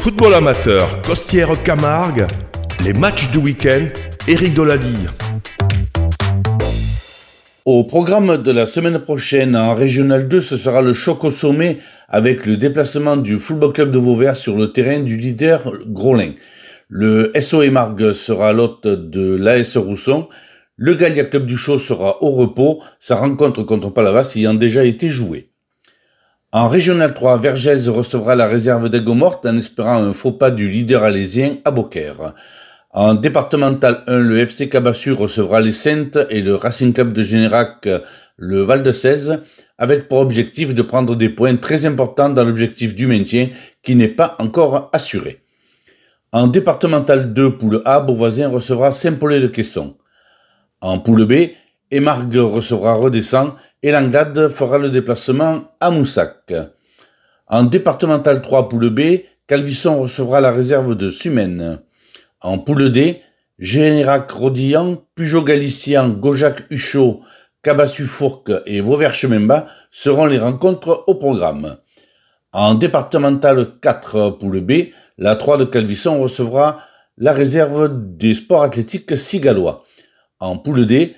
Football amateur, Costière Camargue, les matchs du week-end, Eric Dolady. Au programme de la semaine prochaine en Régional 2, ce sera le choc au sommet avec le déplacement du Football Club de Vauvert sur le terrain du leader Grolin. Le SOE Margue sera l'hôte de l'AS Rousson. Le Gallia Club du Chaud sera au repos, sa rencontre contre Palavas ayant déjà été jouée. En Régional 3, Vergès recevra la réserve d'Aigues-Mortes en espérant un faux pas du leader alésien à Beaucaire. En départemental 1, le FC Cabassu recevra les Saintes et le Racing Club de Générac le Val de 16 avec pour objectif de prendre des points très importants dans l'objectif du maintien qui n'est pas encore assuré. En départemental 2, poule A, Beauvoisin recevra Saint-Paulé-de-Quesson. En poule B, Emargue recevra Redescend et Langlade fera le déplacement à Moussac. En départemental 3, poule B, Calvisson recevra la réserve de Sumène. En poule D, Générac Rodillan, Pujot Galicien, Gojac Huchot, Cabassu Fourques et Vauvert-Chemin-Bas seront les rencontres au programme. En départemental 4 poule B, la 3 de Calvisson recevra la réserve des sports athlétiques cigalois. En poule D,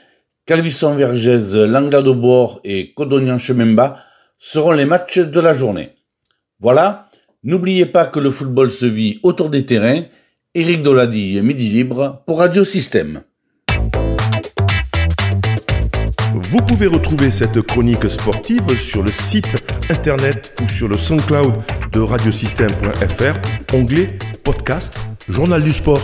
Calvisson-Vergès, Langlade au et Codognan-Chemin-Bas seront les matchs de la journée. Voilà, n'oubliez pas que le football se vit autour des terrains Éric Dolady, Midi Libre pour Radio Système. Vous pouvez retrouver cette chronique sportive sur le site internet ou sur le SoundCloud de radiosystème.fr, onglet podcast, journal du sport.